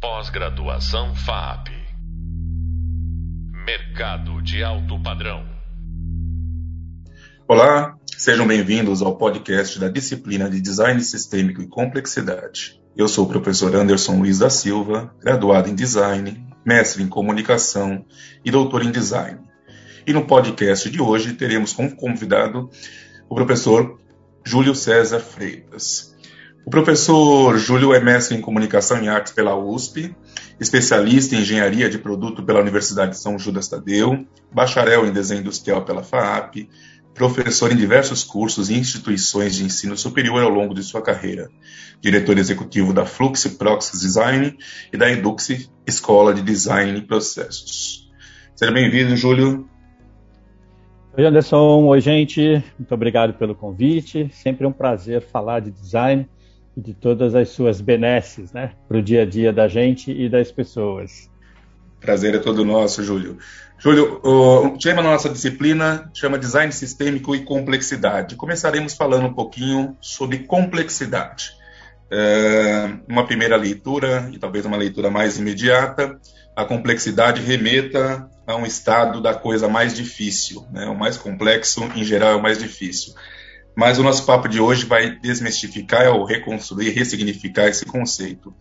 Pós-graduação FAP. Mercado de alto padrão. Olá, sejam bem-vindos ao podcast da disciplina de Design Sistêmico e Complexidade. Eu sou o professor Anderson Luiz da Silva, graduado em Design, mestre em Comunicação e doutor em Design. E no podcast de hoje teremos como convidado o professor Júlio César Freitas. O professor Júlio é mestre em Comunicação e Artes pela USP, especialista em Engenharia de Produto pela Universidade de São Judas Tadeu, bacharel em Desenho Industrial pela FAAP, professor em diversos cursos e instituições de ensino superior ao longo de sua carreira, diretor executivo da Flux Proxys Design e da Edux Escola de Design e Processos. Seja bem-vindo, Júlio. Oi, Anderson. Oi, gente. Muito obrigado pelo convite. Sempre um prazer falar de design e de todas as suas benesses, né, para o dia a dia da gente e das pessoas. Prazer é todo nosso, Júlio. Júlio, o tema da nossa disciplina chama Design Sistêmico e Complexidade. Começaremos falando um pouquinho sobre complexidade. É, uma primeira leitura, e talvez uma leitura mais imediata, a complexidade remeta a um estado da coisa mais difícil. Né? O mais complexo, em geral, é o mais difícil. Mas o nosso papo de hoje vai desmistificar ou reconstruir, ressignificar esse conceito.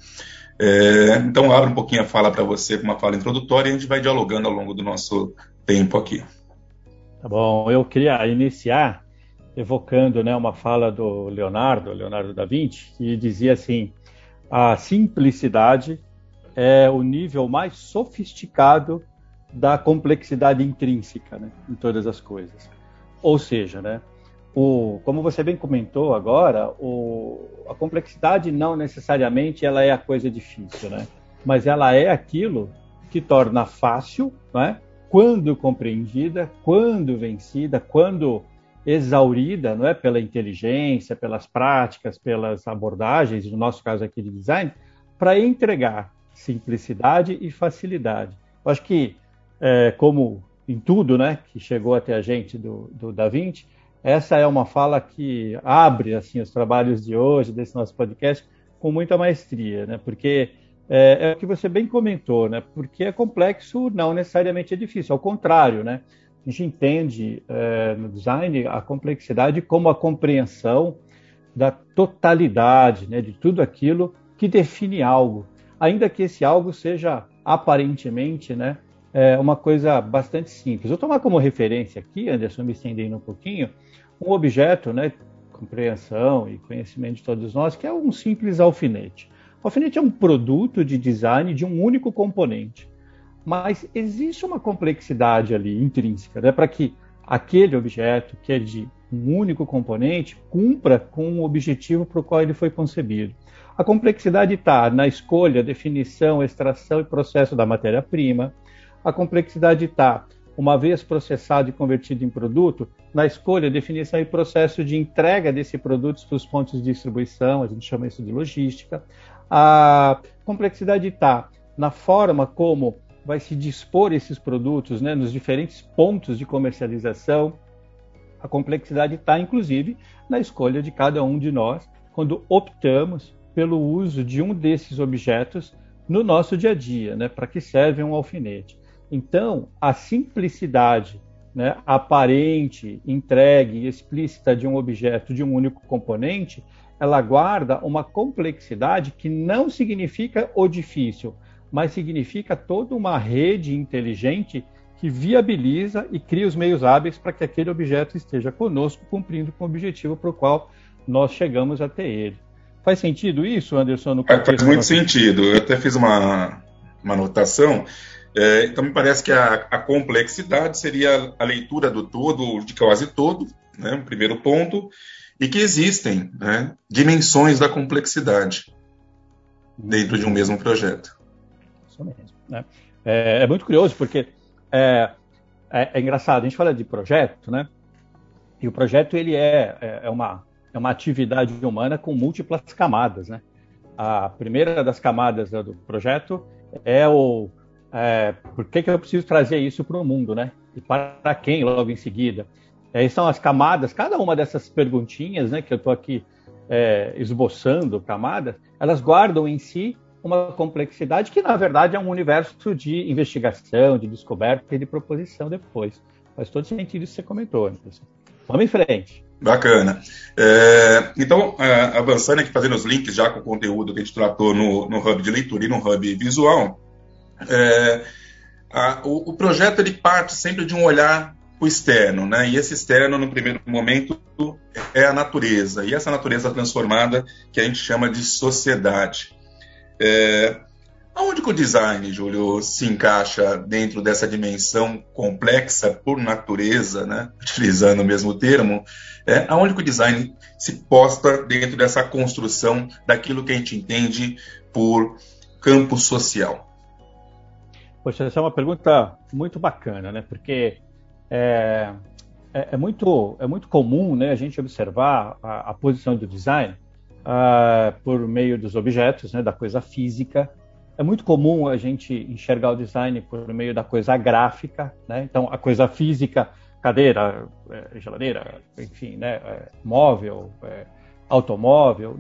É, então, abro um pouquinho a fala para você, com uma fala introdutória, e a gente vai dialogando ao longo do nosso tempo aqui. Tá bom, eu queria iniciar evocando né, uma fala do Leonardo, Leonardo da Vinci, que dizia assim: a simplicidade é o nível mais sofisticado da complexidade intrínseca né, em todas as coisas. Ou seja, né, o, como você bem comentou agora, o, a complexidade não necessariamente ela é a coisa difícil, né? Mas ela é aquilo que torna fácil, né? Quando compreendida, quando vencida, quando exaurida, não é, pela inteligência, pelas práticas, pelas abordagens, no nosso caso aqui de design, para entregar simplicidade e facilidade. Eu acho que, é, como em tudo, né, que chegou até a gente do, do Da Vinci, essa é uma fala que abre assim os trabalhos de hoje desse nosso podcast com muita maestria, né? Porque é, é o que você bem comentou, né? Porque é complexo, não necessariamente é difícil. Ao contrário, né? A gente entende é, no design a complexidade como a compreensão da totalidade, né? De tudo aquilo que define algo, ainda que esse algo seja aparentemente, né? É uma coisa bastante simples. Vou tomar como referência aqui, Anderson, me estendendo um pouquinho, um objeto, né, compreensão e conhecimento de todos nós, que é um simples alfinete. O alfinete é um produto de design de um único componente, mas existe uma complexidade ali intrínseca, né, para que aquele objeto, que é de um único componente, cumpra com o objetivo para o qual ele foi concebido. A complexidade está na escolha, definição, extração e processo da matéria-prima. A complexidade está uma vez processado e convertido em produto, na escolha, definição e processo de entrega desse produto para os pontos de distribuição, a gente chama isso de logística. A complexidade está na forma como vai se dispor esses produtos né, nos diferentes pontos de comercialização. A complexidade está, inclusive, na escolha de cada um de nós quando optamos pelo uso de um desses objetos no nosso dia a dia, né, para que serve um alfinete. Então, a simplicidade né, aparente, entregue e explícita de um objeto de um único componente, ela guarda uma complexidade que não significa o difícil, mas significa toda uma rede inteligente que viabiliza e cria os meios hábeis para que aquele objeto esteja conosco, cumprindo com o objetivo para o qual nós chegamos até ele. Faz sentido isso, Anderson? No é, faz muito sentido. Eu até fiz uma, uma anotação é, então, me parece que a, a, complexidade seria a leitura do todo, de quase todo, né, um primeiro ponto, e que existem né, dimensões da complexidade dentro de um mesmo projeto. Isso mesmo. Né? É, é, muito curioso, porque é, é, é, engraçado, a gente fala de projeto, né? E o projeto ele é, é, é, uma, é uma atividade humana com múltiplas camadas, né? A primeira das camadas do projeto é o é, por que, que eu preciso trazer isso para o mundo, né? E para quem logo em seguida? Aí são as camadas, cada uma dessas perguntinhas, né, que eu estou aqui é, esboçando camadas, elas guardam em si uma complexidade que, na verdade, é um universo de investigação, de descoberta e de proposição depois. Faz todo sentido isso que você comentou. Anderson. Vamos em frente. Bacana. É, então, é, avançando aqui, fazendo os links já com o conteúdo que a gente tratou no, no Hub de leitura e no Hub visual, é, a, o, o, projeto ele parte sempre de um olhar para o externo, né? E esse externo, no primeiro momento, é a natureza. E essa natureza transformada que a gente chama de sociedade. É, Aonde que o design, Júlio, se encaixa dentro dessa dimensão complexa por natureza, né? utilizando o mesmo termo, é, aonde que o design se posta dentro dessa construção daquilo que a gente entende por campo social? Poxa, essa é uma pergunta muito bacana, né? Porque é, é, é muito, é muito comum né, a gente observar a, a posição do design uh, por meio dos objetos, né, da coisa física, é muito comum a gente enxergar o design por meio da coisa gráfica, né? Então, a coisa física, cadeira, é, geladeira, enfim, né? É, móvel, é, automóvel.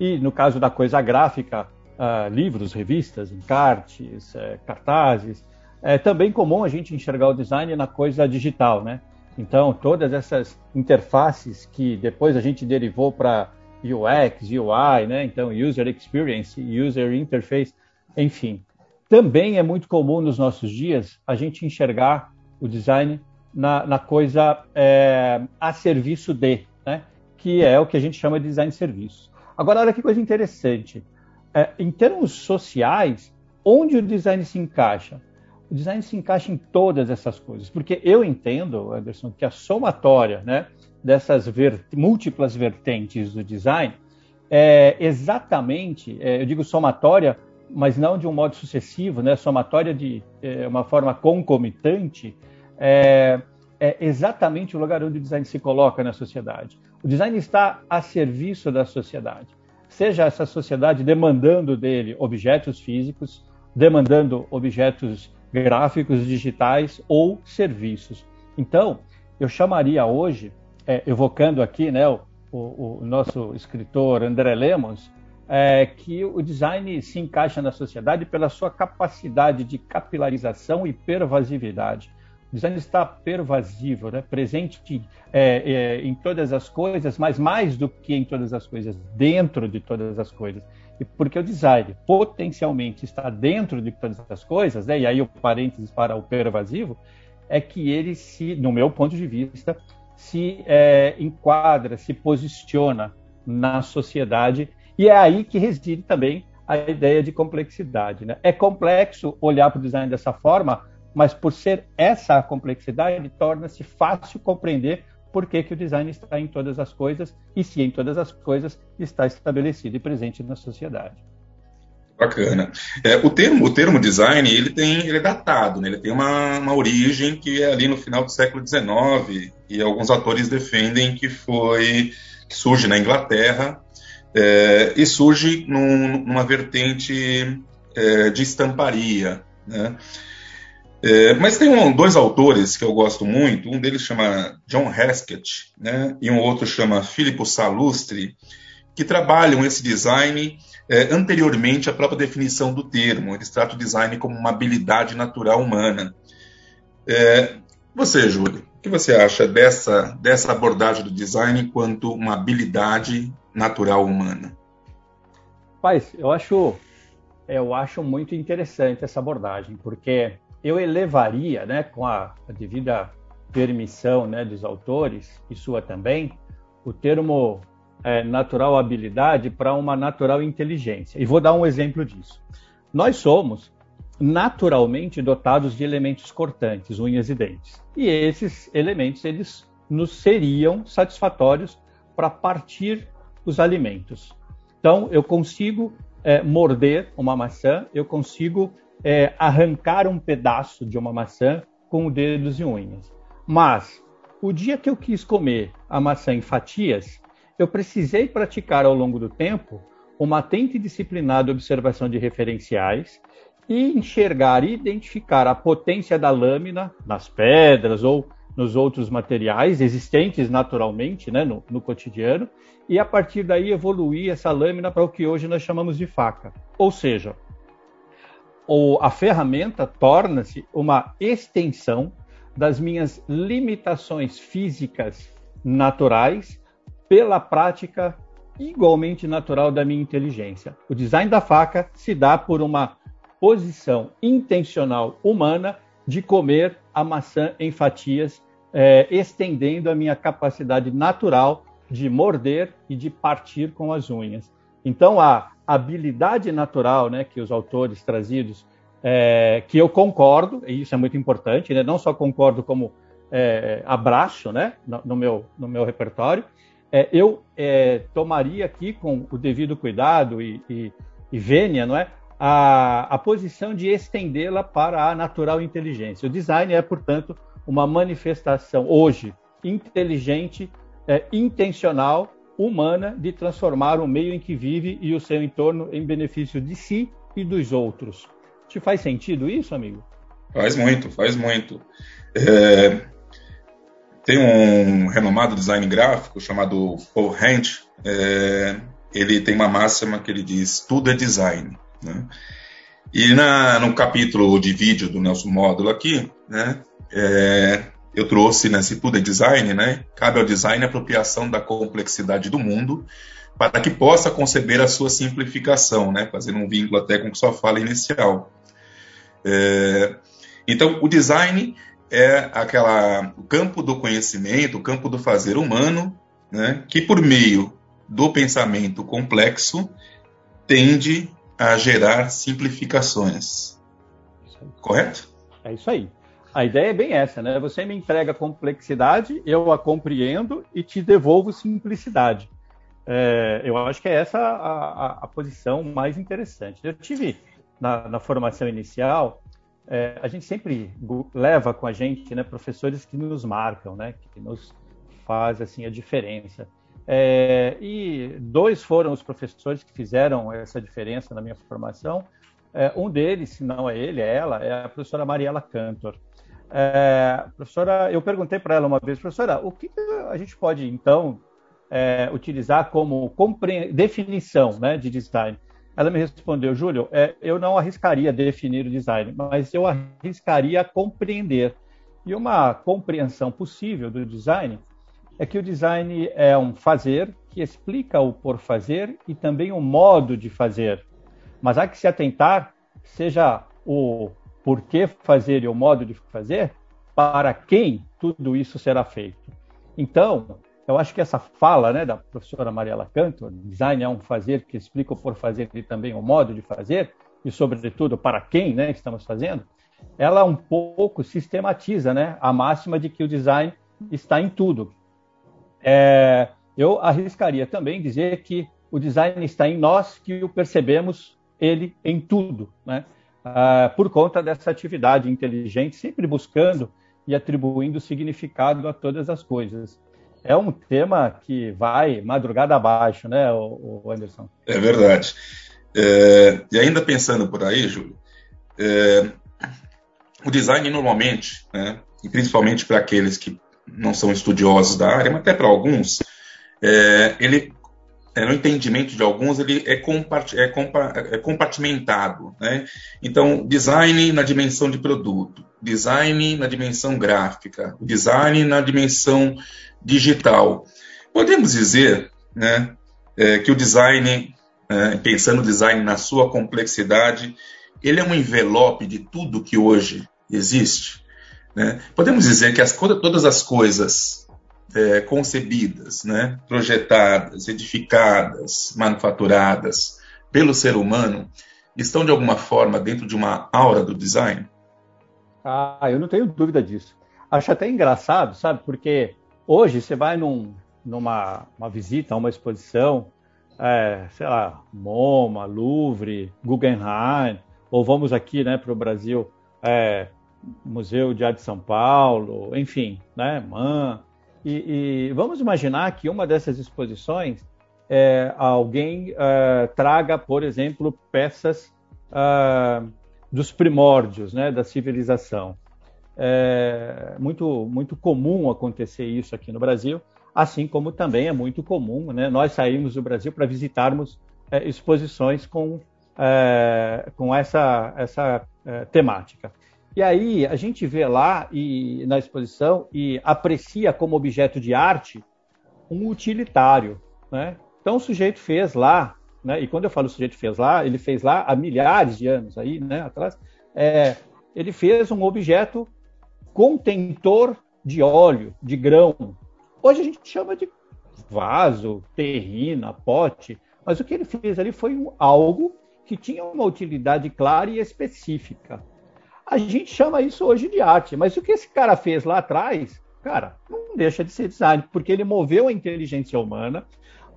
E no caso da coisa gráfica, uh, livros, revistas, encartes, é, cartazes. É também comum a gente enxergar o design na coisa digital, né? Então, todas essas interfaces que depois a gente derivou para UX, UI, né? Então, User Experience, User Interface, enfim, também é muito comum nos nossos dias a gente enxergar o design na, na coisa é, a serviço de, né? que é o que a gente chama de design de serviços. Agora, olha que coisa interessante. É, em termos sociais, onde o design se encaixa? O design se encaixa em todas essas coisas, porque eu entendo, Anderson, que a somatória né, dessas ver múltiplas vertentes do design é exatamente, é, eu digo somatória, mas não de um modo sucessivo, né, somatória de é, uma forma concomitante, é, é, exatamente o lugar onde o design se coloca na sociedade. O design está a serviço da sociedade, seja essa sociedade demandando dele objetos físicos, demandando objetos gráficos, digitais ou serviços. Então, eu chamaria hoje, é, evocando aqui né, o, o, o nosso escritor André Lemos, é, que o design se encaixa na sociedade pela sua capacidade de capilarização e pervasividade. Design está pervasivo, né? presente é, é, em todas as coisas, mas mais do que em todas as coisas, dentro de todas as coisas. E porque o design potencialmente está dentro de todas as coisas, né? e aí o parênteses para o pervasivo, é que ele se, no meu ponto de vista, se é, enquadra, se posiciona na sociedade e é aí que reside também a ideia de complexidade. Né? É complexo olhar para o design dessa forma, mas por ser essa a complexidade, torna-se fácil compreender por que, que o design está em todas as coisas e se em todas as coisas está estabelecido e presente na sociedade. Bacana. É, o, termo, o termo design ele tem, ele é datado, né? ele tem uma, uma origem que é ali no final do século XIX e alguns autores defendem que foi que surge na Inglaterra é, e surge num, numa vertente é, de estamparia. Né? É, mas tem um, dois autores que eu gosto muito, um deles chama John Haskett né? e um outro chama Filippo Salustri, que trabalham esse design é, anteriormente à própria definição do termo. Eles tratam o design como uma habilidade natural humana. É, você, Júlio, o que você acha dessa, dessa abordagem do design enquanto uma habilidade natural humana? Paz, eu acho, eu acho muito interessante essa abordagem, porque eu elevaria, né, com a, devida permissão né, dos autores, e sua também, o termo é, natural habilidade para uma natural inteligência. E vou dar um exemplo disso. Nós somos naturalmente dotados de elementos cortantes, unhas e dentes. E esses elementos eles nos seriam satisfatórios para partir os alimentos. Então, eu consigo é, morder uma maçã, eu consigo é, arrancar um pedaço de uma maçã com dedos e unhas. Mas, o dia que eu quis comer a maçã em fatias, eu precisei praticar ao longo do tempo uma atenta e disciplinada observação de referenciais e enxergar e identificar a potência da lâmina nas pedras ou nos outros materiais existentes naturalmente né, no, no cotidiano, e a partir daí evoluir essa lâmina para o que hoje nós chamamos de faca. Ou seja, ou a ferramenta torna-se uma extensão das minhas limitações físicas naturais pela prática igualmente natural da minha inteligência. O design da faca se dá por uma posição intencional humana de comer a maçã em fatias, é, estendendo a minha capacidade natural de morder e de partir com as unhas. Então, a habilidade natural né, que os autores trazidos, é, que eu concordo, e isso é muito importante, né, não só concordo como é, abraço né, no, no, meu, no meu repertório, é, eu é, tomaria aqui com o devido cuidado e, e, e vênia, não é? A, a posição de estendê-la para a natural inteligência. O design é, portanto, uma manifestação hoje inteligente, é, intencional, humana de transformar o meio em que vive e o seu entorno em benefício de si e dos outros. Te faz sentido isso, amigo? Faz muito, faz muito. É, tem um renomado design gráfico chamado Paul Hent, é, ele tem uma máxima que ele diz: tudo é design. Né? E na, no capítulo de vídeo do nosso módulo aqui, né, é, eu trouxe, né, se tudo é design, né, cabe ao design a apropriação da complexidade do mundo para que possa conceber a sua simplificação, né, fazendo um vínculo até com sua fala inicial. É, então, o design é aquela o campo do conhecimento, o campo do fazer humano, né, que por meio do pensamento complexo tende a gerar simplificações. Correto? É isso aí. A ideia é bem essa, né? Você me entrega complexidade, eu a compreendo e te devolvo simplicidade. É, eu acho que é essa a, a, a, posição mais interessante. Eu tive na, na formação inicial é, a gente sempre leva com a gente né, professores que nos marcam, né, que nos fazem assim, a diferença. É, e dois foram os professores que fizeram essa diferença na minha formação. É, um deles, se não é ele, é ela, é a professora Mariela Cantor. É, professora, eu perguntei para ela uma vez, professora, o que a gente pode então é, utilizar como definição né, de design? Ela me respondeu, Júlio, é, eu não arriscaria definir o design, mas eu arriscaria compreender. E uma compreensão possível do design é que o design é um fazer que explica o por fazer e também o modo de fazer. Mas há que se atentar, seja o porquê fazer e o modo de fazer, para quem tudo isso será feito. Então, eu acho que essa fala né, da professora Mariela Cantor, design é um fazer que explica o por fazer e também o modo de fazer, e sobretudo para quem né, estamos fazendo, ela um pouco sistematiza né, a máxima de que o design está em tudo. É, eu arriscaria também dizer que o design está em nós, que o percebemos ele em tudo, né? Ah, por conta dessa atividade inteligente, sempre buscando e atribuindo significado a todas as coisas é um tema que vai madrugada abaixo, né, o, Anderson? É verdade. É, e ainda pensando por aí, Júlio, é, o design normalmente, né, e principalmente para aqueles que não são estudiosos da área, mas até para alguns, é, ele é, no entendimento de alguns, ele é, compart é, compa é compartimentado. Né? Então, design na dimensão de produto, design na dimensão gráfica, design na dimensão digital. Podemos dizer né, é, que o design, é, pensando o design na sua complexidade, ele é um envelope de tudo que hoje existe. Né? Podemos dizer que as, todas as coisas é, concebidas, né, projetadas, edificadas, manufaturadas pelo ser humano estão de alguma forma dentro de uma aura do design? Ah, eu não tenho dúvida disso. Acho até engraçado, sabe? Porque hoje você vai num, numa uma visita a uma exposição, é, sei lá, MoMA, Louvre, Guggenheim, ou vamos aqui, né, para o Brasil, é, Museu de Arte de São Paulo, enfim, né, MAN. E, e, vamos imaginar que uma dessas exposições é, alguém é, traga, por exemplo, peças é, dos primórdios né, da civilização. é muito, muito comum acontecer isso aqui no Brasil, assim como também é muito comum né, nós sairmos do Brasil para visitarmos é, exposições com, é, com essa, essa é, temática. E aí a gente vê lá e, na exposição e aprecia como objeto de arte um utilitário. Né? Então o sujeito fez lá, né, e quando eu falo o sujeito fez lá, ele fez lá há milhares de anos aí, né, atrás, é, ele fez um objeto contentor de óleo, de grão. Hoje a gente chama de vaso, terrina, pote, mas o que ele fez ali foi um, algo que tinha uma utilidade clara e específica. A gente chama isso hoje de arte, mas o que esse cara fez lá atrás, cara, não deixa de ser design, porque ele moveu a inteligência humana,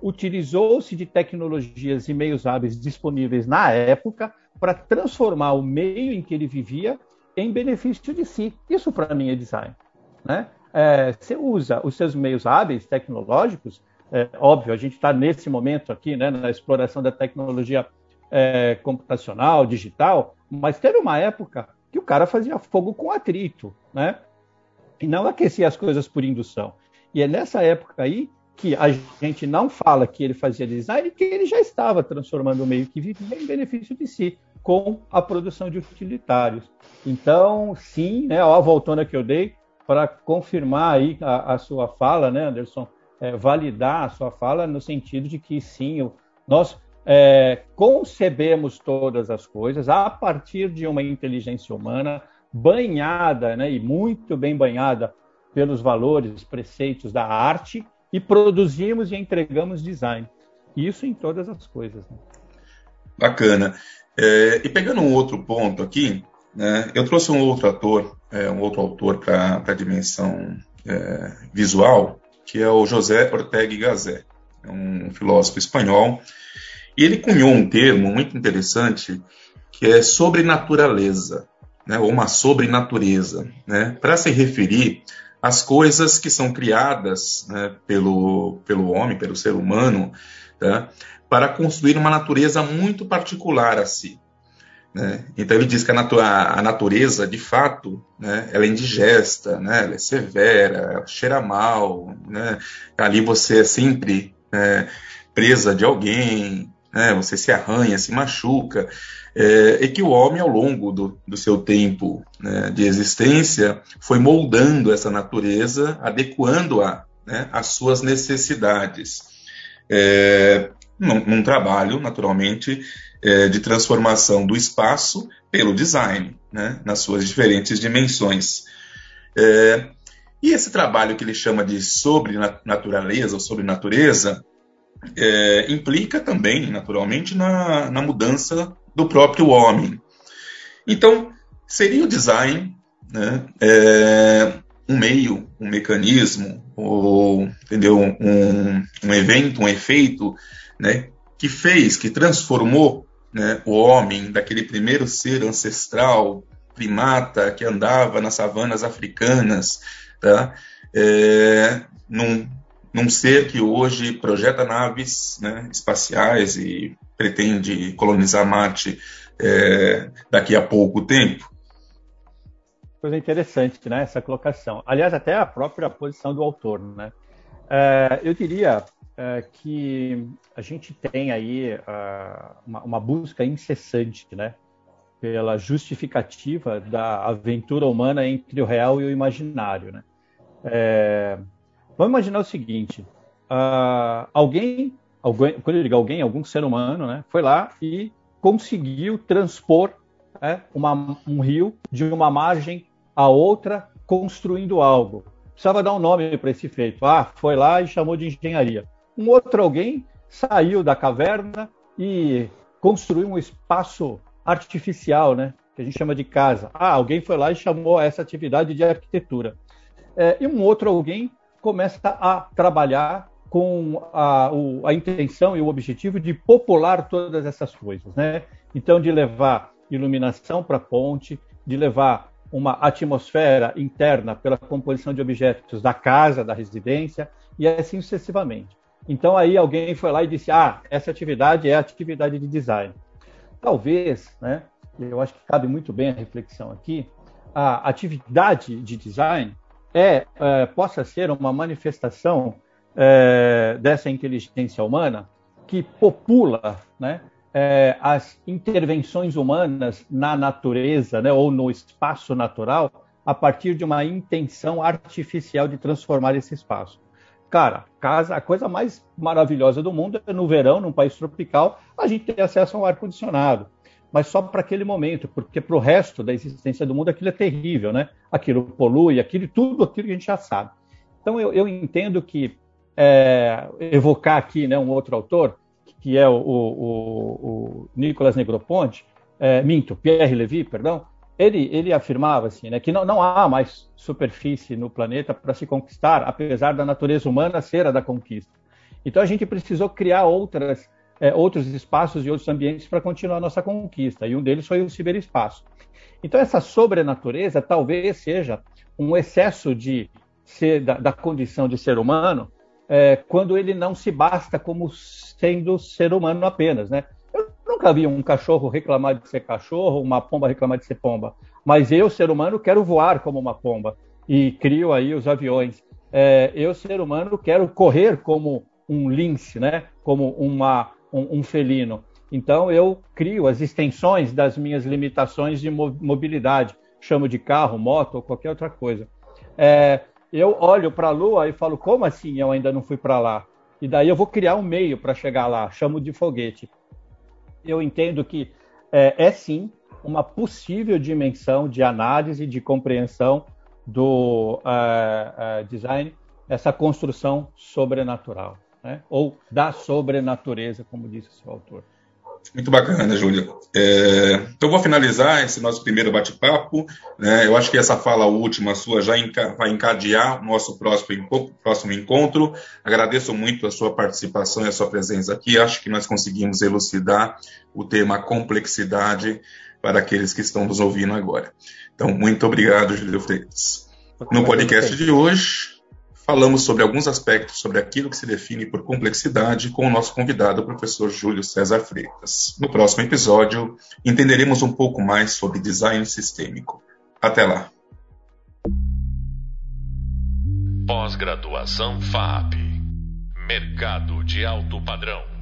utilizou-se de tecnologias e meios hábeis disponíveis na época para transformar o meio em que ele vivia em benefício de si. Isso para mim é design. Né? É, você usa os seus meios hábeis tecnológicos, é, óbvio, a gente está nesse momento aqui, né, na exploração da tecnologia é, computacional, digital, mas teve uma época que o cara fazia fogo com atrito, né? E não aquecia as coisas por indução. E é nessa época aí que a gente não fala que ele fazia design, que ele já estava transformando o meio que vivia em benefício de si, com a produção de utilitários. Então, sim, né, ó, a voltona que eu dei para confirmar aí a, a, sua fala, né, Anderson, é, validar a sua fala no sentido de que sim, o, nós é, concebemos todas as coisas a partir de uma inteligência humana banhada, né, e muito bem banhada pelos valores, preceitos da arte, e produzimos e entregamos design. Isso em todas as coisas. Né? Bacana. É, e pegando um outro ponto aqui, né, eu trouxe um outro ator, é, um outro autor para a dimensão é, visual, que é o José Ortega y Gasset, é um filósofo espanhol, e ele cunhou um termo muito interessante que é sobrenaturaleza, né, ou uma sobrenatureza, né, para se referir as coisas que são criadas né, pelo, pelo homem, pelo ser humano, tá, para construir uma natureza muito particular a si. Né? Então ele diz que a, natu a natureza, de fato, né, ela é indigesta, né, ela é severa, ela cheira mal, né? ali você é sempre né, presa de alguém, né, você se arranha, se machuca é, e que o homem, ao longo do, do seu tempo né, de existência, foi moldando essa natureza, adequando-a né, às suas necessidades. É, num, num, trabalho, naturalmente, é, de transformação do espaço pelo design, né, nas suas diferentes dimensões. É, e esse trabalho que ele chama de sobrenatureza ou sobrenatureza é, implica também, naturalmente, na, na mudança do próprio homem. Então, seria o design né, é, um meio, um mecanismo, ou entendeu, um, um evento, um efeito né, que fez, que transformou né, o homem daquele primeiro ser ancestral, primata, que andava nas savanas africanas, tá, é, num, num ser que hoje projeta naves né, espaciais e pretende colonizar Marte é, daqui a pouco tempo? Coisa interessante, né? Essa colocação. Aliás, até a própria posição do autor, né? É, eu diria é, que a gente tem aí uma, uma, busca incessante, né? Pela justificativa da aventura humana entre o real e o imaginário, né? É, vamos imaginar o seguinte: uh, alguém alguém, quando eu digo alguém, algum ser humano, né, foi lá e conseguiu transpor né, uma, um rio de uma margem a outra, construindo algo. Precisava dar um nome para esse feito. Ah, foi lá e chamou de engenharia. Um outro alguém saiu da caverna e construiu um espaço artificial, né, que a gente chama de casa. Ah, alguém foi lá e chamou essa atividade de arquitetura. É, e um outro alguém começa a trabalhar com a, o, a intenção e o objetivo de popular todas essas coisas, né? Então, de levar iluminação para a ponte, de levar uma atmosfera interna pela composição de objetos da casa, da residência, e assim sucessivamente. Então, aí alguém foi lá e disse: ah, essa atividade é atividade de design. Talvez, né? Eu acho que cabe muito bem a reflexão aqui. a atividade de design é, é possa ser uma manifestação é, dessa inteligência humana que popula né, é, as intervenções humanas na natureza né, ou no espaço natural a partir de uma intenção artificial de transformar esse espaço. Cara, casa, a coisa mais maravilhosa do mundo é no verão, num país tropical, a gente ter acesso a um ar-condicionado. Mas só para aquele momento, porque para o resto da existência do mundo aquilo é terrível, né? Aquilo polui, aquilo tudo aquilo que a gente já sabe. Então eu, eu entendo que é, evocar aqui né, um outro autor, que é o, o, o Nicolas Negroponte, é, minto, Pierre Levy, perdão, ele, ele afirmava assim, né, que não, não há mais superfície no planeta para se conquistar, apesar da natureza humana ser a da conquista. Então a gente precisou criar outras, é, outros espaços e outros ambientes para continuar nossa conquista, e um deles foi o ciberespaço. Então essa sobrenatureza talvez seja um excesso de ser, da, da condição de ser humano é, quando ele não se basta como sendo ser humano apenas, né? nunca vi um cachorro reclamar de ser cachorro, uma pomba reclamar de ser pomba. Mas eu, ser humano, quero voar como uma pomba e crio aí os aviões. É, eu, ser humano, quero correr como um lince, né? Como uma, um, um felino. Então eu crio as extensões das minhas limitações de mobilidade, chamo de carro, moto ou qualquer outra coisa. É, eu olho para a Lua e falo como assim eu ainda não fui para lá? E daí eu vou criar um meio para chegar lá, chamo de foguete eu entendo que é, é sim uma possível dimensão de análise, de compreensão do uh, uh, design, essa construção sobrenatural, né? ou da sobrenatureza, como disse o seu autor. Muito bacana, Júlio. É, então, vou finalizar esse nosso primeiro bate-papo. Né? Eu acho que essa fala última sua já enca vai encadear o nosso próximo, próximo encontro. Agradeço muito a sua participação e a sua presença aqui. Acho que nós conseguimos elucidar o tema complexidade para aqueles que estão nos ouvindo agora. Então, muito obrigado, Júlio Freitas. No podcast de hoje, falamos sobre alguns aspectos sobre aquilo que se define por complexidade com o nosso convidado, o professor Júlio César Freitas. No próximo episódio, entenderemos um pouco mais sobre design sistêmico. Até lá. Pós-graduação FAP Mercado de alto padrão.